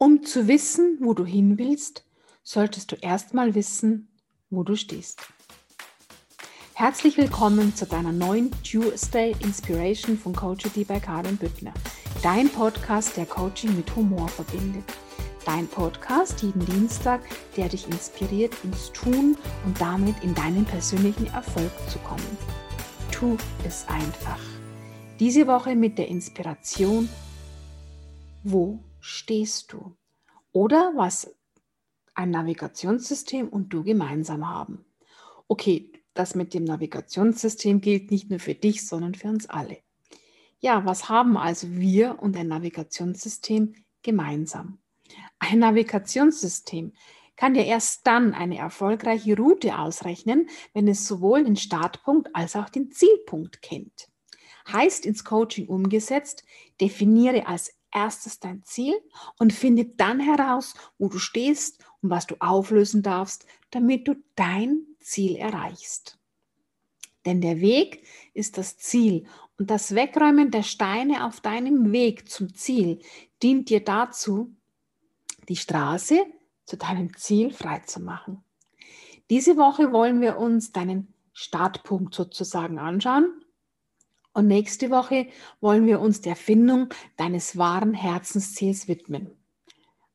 Um zu wissen, wo du hin willst, solltest du erstmal wissen, wo du stehst. Herzlich willkommen zu deiner neuen Tuesday Inspiration von Coachity bei Karin Büttner. Dein Podcast, der Coaching mit Humor verbindet. Dein Podcast jeden Dienstag, der dich inspiriert, ins Tun und damit in deinen persönlichen Erfolg zu kommen. Tu es einfach. Diese Woche mit der Inspiration, wo stehst du? Oder was ein Navigationssystem und du gemeinsam haben. Okay, das mit dem Navigationssystem gilt nicht nur für dich, sondern für uns alle. Ja, was haben also wir und ein Navigationssystem gemeinsam? Ein Navigationssystem kann dir erst dann eine erfolgreiche Route ausrechnen, wenn es sowohl den Startpunkt als auch den Zielpunkt kennt. Heißt ins Coaching umgesetzt, definiere als erstes dein Ziel und finde dann heraus, wo du stehst und was du auflösen darfst, damit du dein Ziel erreichst. Denn der Weg ist das Ziel und das Wegräumen der Steine auf deinem Weg zum Ziel dient dir dazu, die Straße zu deinem Ziel freizumachen. Diese Woche wollen wir uns deinen Startpunkt sozusagen anschauen und nächste Woche wollen wir uns der Findung deines wahren Herzensziels widmen.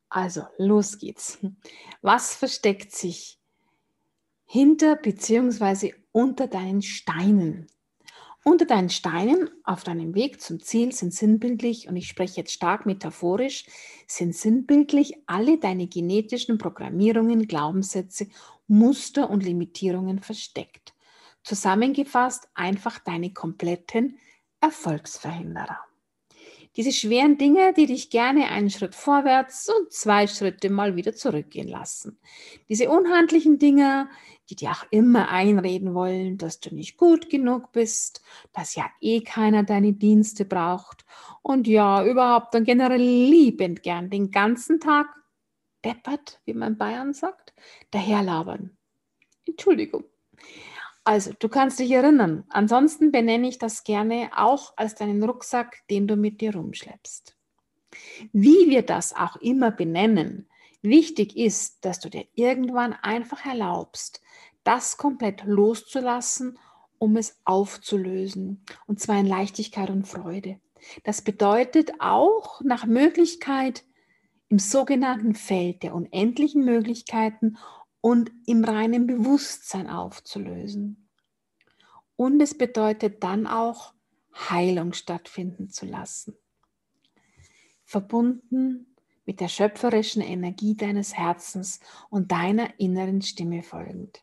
Also, los geht's. Was versteckt sich hinter bzw. unter deinen Steinen? Unter deinen Steinen auf deinem Weg zum Ziel sind sinnbildlich, und ich spreche jetzt stark metaphorisch, sind sinnbildlich alle deine genetischen Programmierungen, Glaubenssätze, Muster und Limitierungen versteckt. Zusammengefasst einfach deine kompletten Erfolgsverhinderer. Diese schweren Dinge, die dich gerne einen Schritt vorwärts und zwei Schritte mal wieder zurückgehen lassen. Diese unhandlichen Dinge, die dir auch immer einreden wollen, dass du nicht gut genug bist, dass ja eh keiner deine Dienste braucht und ja, überhaupt dann generell liebend gern den ganzen Tag deppert, wie man in Bayern sagt, daherlabern. Entschuldigung. Also, du kannst dich erinnern. Ansonsten benenne ich das gerne auch als deinen Rucksack, den du mit dir rumschleppst. Wie wir das auch immer benennen, wichtig ist, dass du dir irgendwann einfach erlaubst, das komplett loszulassen, um es aufzulösen. Und zwar in Leichtigkeit und Freude. Das bedeutet auch nach Möglichkeit im sogenannten Feld der unendlichen Möglichkeiten und im reinen Bewusstsein aufzulösen. Und es bedeutet dann auch, Heilung stattfinden zu lassen. Verbunden mit der schöpferischen Energie deines Herzens und deiner inneren Stimme folgend.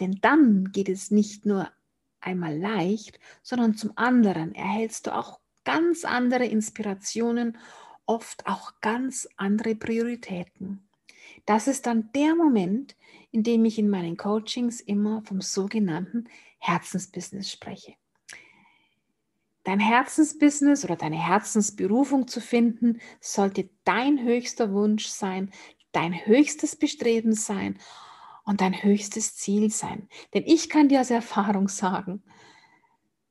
Denn dann geht es nicht nur einmal leicht, sondern zum anderen erhältst du auch ganz andere Inspirationen, oft auch ganz andere Prioritäten. Das ist dann der Moment, in dem ich in meinen Coachings immer vom sogenannten Herzensbusiness spreche. Dein Herzensbusiness oder deine Herzensberufung zu finden, sollte dein höchster Wunsch sein, dein höchstes Bestreben sein und dein höchstes Ziel sein. Denn ich kann dir aus Erfahrung sagen,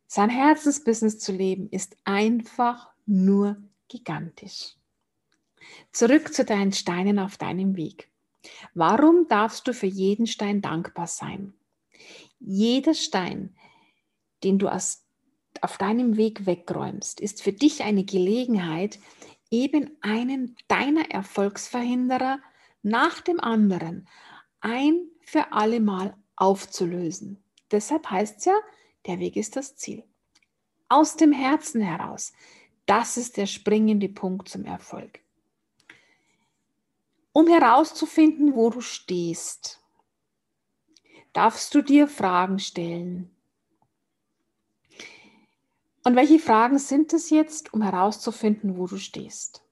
sein Herzensbusiness zu leben ist einfach nur gigantisch. Zurück zu deinen Steinen auf deinem Weg. Warum darfst du für jeden Stein dankbar sein? Jeder Stein, den du aus, auf deinem Weg wegräumst, ist für dich eine Gelegenheit, eben einen deiner Erfolgsverhinderer nach dem anderen ein für alle Mal aufzulösen. Deshalb heißt es ja, der Weg ist das Ziel. Aus dem Herzen heraus. Das ist der springende Punkt zum Erfolg um herauszufinden, wo du stehst, darfst du dir Fragen stellen. Und welche Fragen sind es jetzt, um herauszufinden, wo du stehst?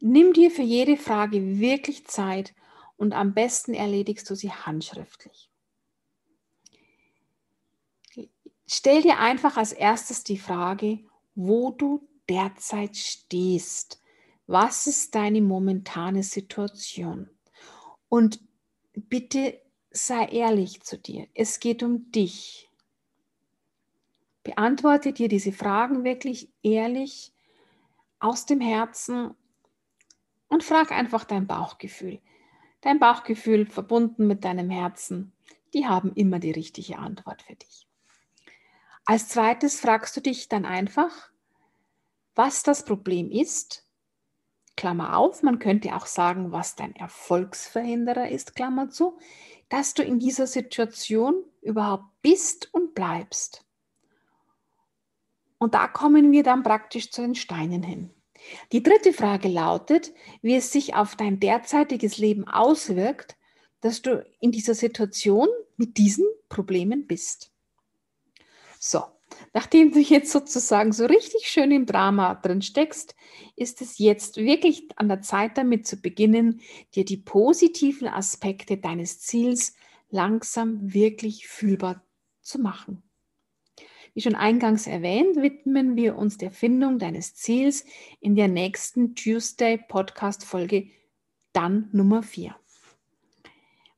Nimm dir für jede Frage wirklich Zeit und am besten erledigst du sie handschriftlich. Stell dir einfach als erstes die Frage, wo du derzeit stehst was ist deine momentane Situation? Und bitte sei ehrlich zu dir. Es geht um dich. Beantworte dir diese Fragen wirklich ehrlich aus dem Herzen und frag einfach dein Bauchgefühl. Dein Bauchgefühl verbunden mit deinem Herzen, die haben immer die richtige Antwort für dich. Als zweites fragst du dich dann einfach, was das Problem ist. Klammer auf, man könnte auch sagen, was dein Erfolgsverhinderer ist, Klammer zu, dass du in dieser Situation überhaupt bist und bleibst. Und da kommen wir dann praktisch zu den Steinen hin. Die dritte Frage lautet, wie es sich auf dein derzeitiges Leben auswirkt, dass du in dieser Situation mit diesen Problemen bist. So, nachdem du jetzt sozusagen so richtig schön im Drama drin steckst, ist es jetzt wirklich an der Zeit damit zu beginnen, dir die positiven Aspekte deines Ziels langsam wirklich fühlbar zu machen. Wie schon eingangs erwähnt, widmen wir uns der Findung deines Ziels in der nächsten Tuesday Podcast Folge dann Nummer 4.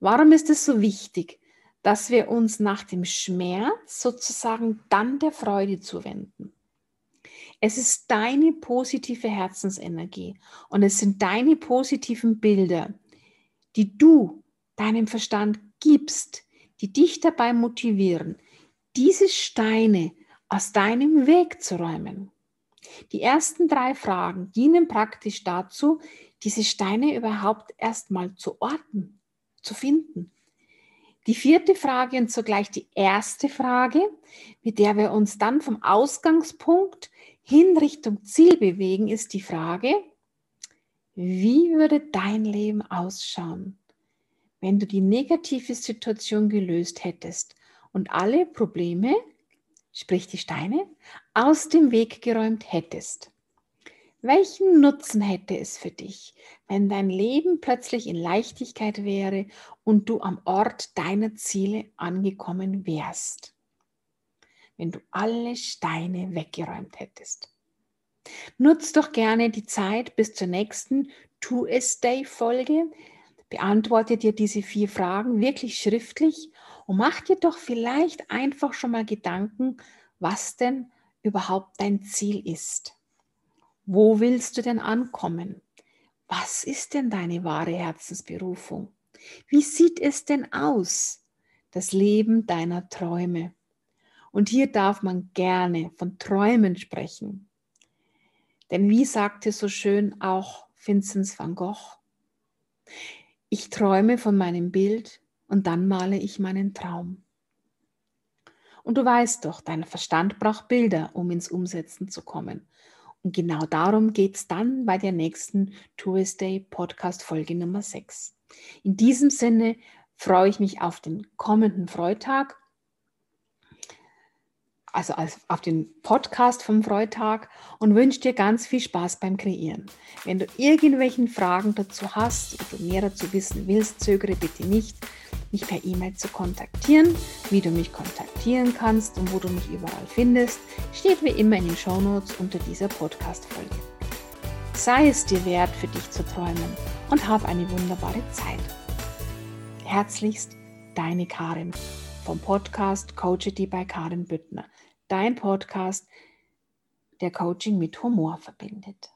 Warum ist es so wichtig, dass wir uns nach dem Schmerz sozusagen dann der Freude zuwenden? Es ist deine positive Herzensenergie und es sind deine positiven Bilder, die du deinem Verstand gibst, die dich dabei motivieren, diese Steine aus deinem Weg zu räumen. Die ersten drei Fragen dienen praktisch dazu, diese Steine überhaupt erstmal zu orten, zu finden. Die vierte Frage und zugleich die erste Frage, mit der wir uns dann vom Ausgangspunkt hin Richtung Ziel bewegen, ist die Frage, wie würde dein Leben ausschauen, wenn du die negative Situation gelöst hättest und alle Probleme, sprich die Steine, aus dem Weg geräumt hättest. Welchen Nutzen hätte es für dich, wenn dein Leben plötzlich in Leichtigkeit wäre und du am Ort deiner Ziele angekommen wärst? Wenn du alle Steine weggeräumt hättest. Nutz doch gerne die Zeit bis zur nächsten Two-A-Stay-Folge. Beantworte dir diese vier Fragen wirklich schriftlich und mach dir doch vielleicht einfach schon mal Gedanken, was denn überhaupt dein Ziel ist. Wo willst du denn ankommen? Was ist denn deine wahre Herzensberufung? Wie sieht es denn aus, das Leben deiner Träume? Und hier darf man gerne von Träumen sprechen. Denn wie sagte so schön auch Vincent van Gogh, ich träume von meinem Bild und dann male ich meinen Traum. Und du weißt doch, dein Verstand braucht Bilder, um ins Umsetzen zu kommen. Und genau darum geht es dann bei der nächsten Tuesday Podcast Folge Nummer 6. In diesem Sinne freue ich mich auf den kommenden Freitag also auf den Podcast vom Freitag und wünsche dir ganz viel Spaß beim Kreieren. Wenn du irgendwelchen Fragen dazu hast oder mehr dazu wissen willst, zögere bitte nicht, mich per E-Mail zu kontaktieren. Wie du mich kontaktieren kannst und wo du mich überall findest, steht wie immer in den Shownotes unter dieser Podcast-Folge. Sei es dir wert, für dich zu träumen und hab eine wunderbare Zeit. Herzlichst, deine Karin vom Podcast Coachity bei Karin Büttner. Dein Podcast, der Coaching mit Humor verbindet.